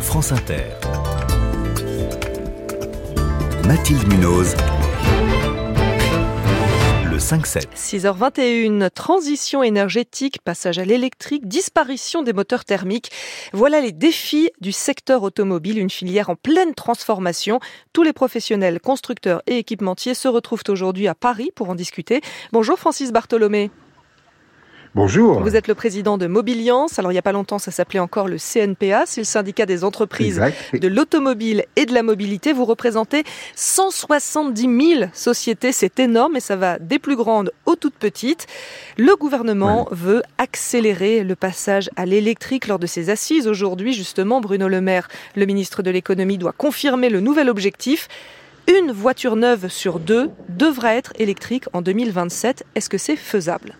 France Inter. Mathilde Munoz. Le 5-7. 6h21, transition énergétique, passage à l'électrique, disparition des moteurs thermiques. Voilà les défis du secteur automobile, une filière en pleine transformation. Tous les professionnels, constructeurs et équipementiers se retrouvent aujourd'hui à Paris pour en discuter. Bonjour Francis Bartholomé. Bonjour. Vous êtes le président de Mobiliance. Alors, il n'y a pas longtemps, ça s'appelait encore le CNPA. C'est le syndicat des entreprises de l'automobile et de la mobilité. Vous représentez 170 000 sociétés. C'est énorme et ça va des plus grandes aux toutes petites. Le gouvernement veut accélérer le passage à l'électrique lors de ses assises. Aujourd'hui, justement, Bruno Le Maire, le ministre de l'économie, doit confirmer le nouvel objectif. Une voiture neuve sur deux devra être électrique en 2027. Est-ce que c'est faisable?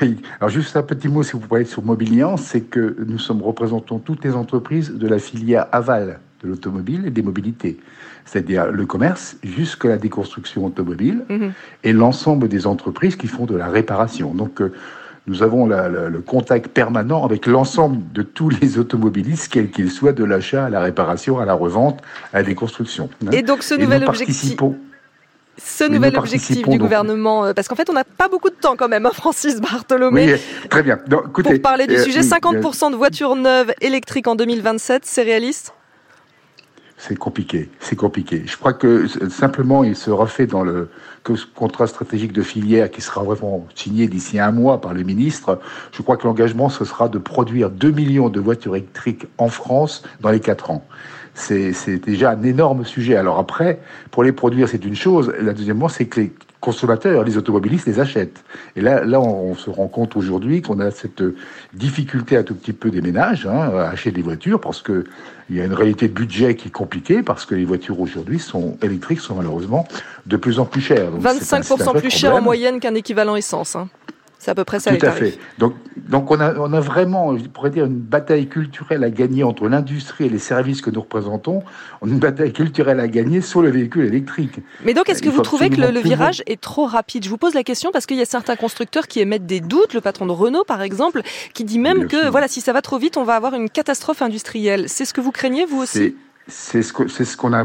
Oui, alors juste un petit mot, si vous pouvez, sur Mobilian, c'est que nous sommes représentons toutes les entreprises de la filière aval de l'automobile et des mobilités, c'est-à-dire le commerce jusqu'à la déconstruction automobile mhm. et l'ensemble des entreprises qui font de la réparation. Donc, euh, nous avons le contact permanent avec l'ensemble de tous les automobilistes, quels qu'ils soient, de l'achat à la réparation, à la revente, à la déconstruction. Et donc ce nouvel objectif ce nouvel objectif du gouvernement euh, Parce qu'en fait, on n'a pas beaucoup de temps quand même, hein, Francis Bartholomé. Oui, très bien. pour parler du euh, sujet, 50% de voitures neuves électriques en 2027, c'est réaliste? C'est compliqué, c'est compliqué. Je crois que simplement il se refait dans le contrat stratégique de filière qui sera vraiment signé d'ici un mois par le ministre. Je crois que l'engagement ce sera de produire 2 millions de voitures électriques en France dans les 4 ans c'est déjà un énorme sujet. Alors après, pour les produire, c'est une chose. La deuxièmement, c'est que les consommateurs, les automobilistes, les achètent. Et là, là, on, se rend compte aujourd'hui qu'on a cette difficulté un tout petit peu des ménages hein, à acheter des voitures parce que il y a une réalité de budget qui est compliquée parce que les voitures aujourd'hui sont électriques sont malheureusement de plus en plus chères. 25% plus cher en moyenne qu'un équivalent essence. Hein. C'est à peu près ça. Tout à fait. Donc, donc on, a, on a vraiment, je pourrais dire, une bataille culturelle à gagner entre l'industrie et les services que nous représentons. On a une bataille culturelle à gagner sur le véhicule électrique. Mais donc, est-ce que vous trouvez que le, virage est trop rapide? Je vous pose la question parce qu'il y a certains constructeurs qui émettent des doutes. Le patron de Renault, par exemple, qui dit même que voilà, si ça va trop vite, on va avoir une catastrophe industrielle. C'est ce que vous craignez, vous aussi? C'est ce qu'on a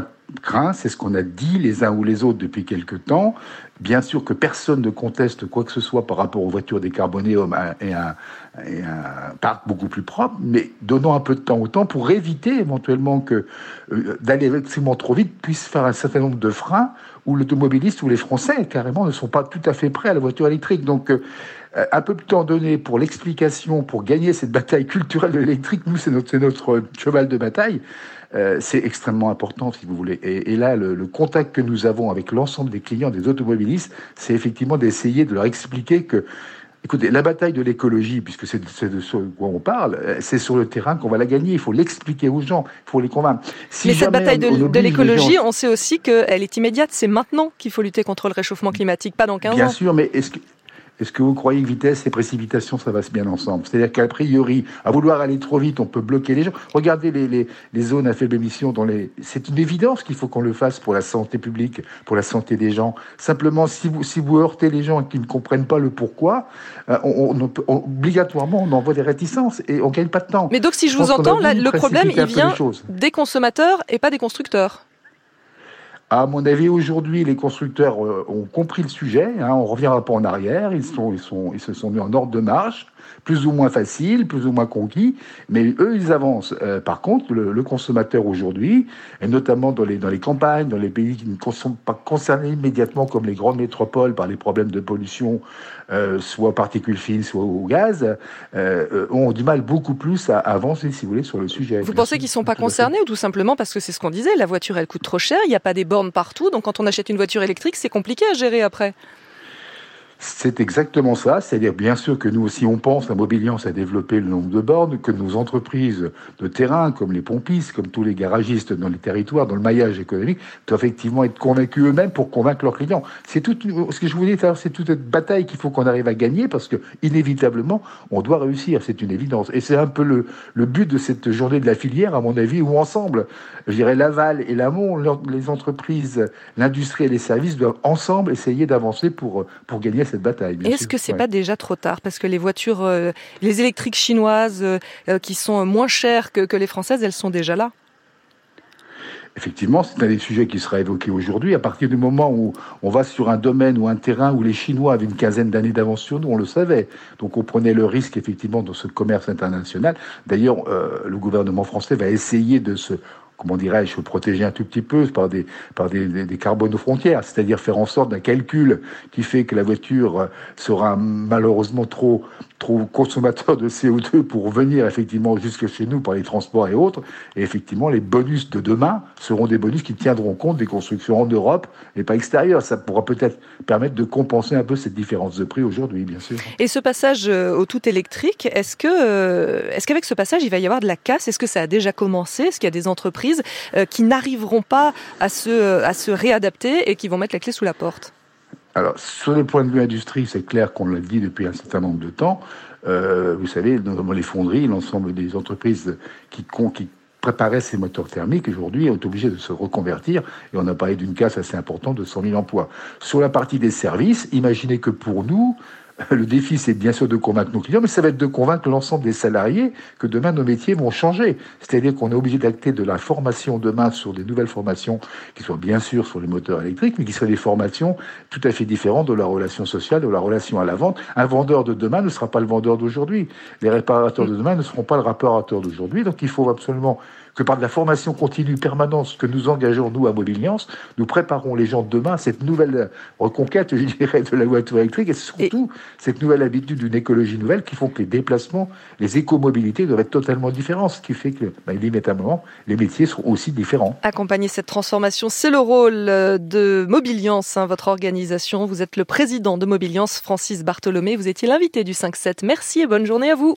c'est ce qu'on a dit les uns ou les autres depuis quelque temps. Bien sûr que personne ne conteste quoi que ce soit par rapport aux voitures décarbonées et à, un parc beaucoup plus propre, mais donnons un peu de temps au temps pour éviter éventuellement que euh, d'aller extrêmement trop vite puisse faire un certain nombre de freins où l'automobiliste ou les Français carrément ne sont pas tout à fait prêts à la voiture électrique. Donc euh, un peu de temps donné pour l'explication, pour gagner cette bataille culturelle de l'électrique, nous c'est notre, notre cheval de bataille. Euh, c'est extrêmement important, si vous voulez. Et, là, le, contact que nous avons avec l'ensemble des clients, des automobilistes, c'est effectivement d'essayer de leur expliquer que Écoutez, la bataille de l'écologie, puisque c'est de ce quoi on parle, euh, c'est sur le terrain qu'on va la gagner. Il faut l'expliquer aux gens, il faut les convaincre. Mais cette bataille de, l'écologie, on sait aussi qu'elle est immédiate. C'est maintenant qu'il faut lutter contre le réchauffement climatique, pas dans 15 ans. Bien sûr, mais est-ce que, est-ce que vous croyez que vitesse et précipitation, ça va bien ensemble? C'est-à-dire qu'a priori, à vouloir aller trop vite, on peut bloquer les gens. Regardez les, les, zones à faible émission. Dans les... C'est une évidence qu'il faut qu'on le fasse pour la santé publique, pour la santé des gens. Simplement, si vous, si vous heurtez les gens qui ne comprennent pas le pourquoi, euh, on, obligatoirement, on envoie des réticences et on gagne pas de temps. Mais donc, si je, vous entends, le problème, il vient des consommateurs et pas des constructeurs. À mon avis, aujourd'hui, les constructeurs euh, ont compris le sujet. Hein, on revient un peu en arrière. Ils, sont, ils, sont, ils se sont mis en ordre de marche plus ou moins facile, plus ou moins conquis, mais eux, ils avancent. Euh, par contre, le, consommateur aujourd'hui, et notamment dans les, dans les campagnes, dans les pays qui ne sont pas concernés immédiatement comme les grandes métropoles par les problèmes de pollution, euh, soit particules fines, soit au gaz, euh, ont du mal beaucoup plus à avancer, si vous voulez, sur le sujet. Vous pensez qu'ils ne sont pas concernés ou tout simplement parce que c'est ce qu'on disait, la voiture, elle coûte trop cher, il n'y a pas des bornes partout, donc quand on achète une voiture électrique, c'est compliqué à gérer après c'est exactement ça. C'est-à-dire, bien sûr que nous aussi, on pense à Mobiliance à développer le nombre de bornes, que nos entreprises de terrain, comme les pompistes, comme tous les garagistes dans les territoires, dans le maillage économique, doivent effectivement être convaincus eux-mêmes pour convaincre leurs clients. C'est tout, ce que je vous dis, c'est toute une bataille qu'il faut qu'on arrive à gagner parce que, inévitablement, on doit réussir. C'est une évidence. Et c'est un peu le, le but de cette journée de la filière, à mon avis, où ensemble, je dirais l'aval et l'amont, les entreprises, l'industrie et les services doivent ensemble essayer d'avancer pour, pour gagner cette bataille. Est-ce que c'est pas déjà trop tard parce que les voitures, les électriques chinoises qui sont moins chères que, que les françaises, elles sont déjà là Effectivement, c'est un des sujets qui sera évoqué aujourd'hui. À partir du moment où on va sur un domaine ou un terrain où les Chinois avaient une quinzaine d'années d'avance sur nous, on le savait. Donc on prenait le risque effectivement dans ce commerce international. D'ailleurs, euh, le gouvernement français va essayer de se comment dirais-je, protéger un tout petit peu par des, par des, des, des aux frontières, c'est-à-dire faire en sorte d'un calcul qui fait que la voiture sera malheureusement trop, trop consommateur de CO2 pour venir effectivement jusque chez nous par les transports et autres. Et effectivement, les bonus de demain seront des bonus qui tiendront compte des constructions en Europe et pas extérieures. Ça pourra peut-être permettre de compenser un peu cette différence de prix aujourd'hui, bien sûr. Et ce passage euh, au tout électrique, est-ce que, euh, est-ce qu'avec ce passage, il va y avoir de la casse? Est-ce que ça a déjà commencé? Est-ce qu'il y a des entreprises euh, qui n'arriveront pas à se, à se réadapter et qui vont mettre la clé sous la porte alors, sur le point de vue industrie, c'est clair qu'on l'a dit depuis un certain nombre de temps. Euh, vous savez, notamment les fonderies, l'ensemble des entreprises qui, qui préparaient ces moteurs thermiques, aujourd'hui, sont obligées de se reconvertir. Et on a parlé d'une casse assez importante de 100 000 emplois. Sur la partie des services, imaginez que pour nous, le défi, c'est bien sûr de convaincre nos clients, mais ça va être de convaincre l'ensemble des salariés que demain, nos métiers vont changer. C'est-à-dire qu'on est obligé d'acter de la formation demain sur des nouvelles formations qui soient bien sûr sur les moteurs électriques, mais qui soient des formations tout à fait différentes de la relation sociale, de la relation à la vente. Un vendeur de demain ne sera pas le vendeur d'aujourd'hui. Les réparateurs de demain ne seront pas le réparateur d'aujourd'hui. Donc il faut absolument que par de la formation continue permanente que nous engageons, nous, à Mobiliance, nous préparons les gens de demain à cette nouvelle reconquête, je dirais, de la voiture électrique et surtout cette nouvelle habitude d'une écologie nouvelle qui font que les déplacements, les écomobilités doivent être totalement différents, ce qui fait que, bah, inévitablement, les métiers seront aussi différents. Accompagner cette transformation, c'est le rôle de Mobiliance, hein, votre organisation. Vous êtes le président de Mobiliance, Francis Bartholomé. Vous étiez l'invité du 5-7. Merci et bonne journée à vous.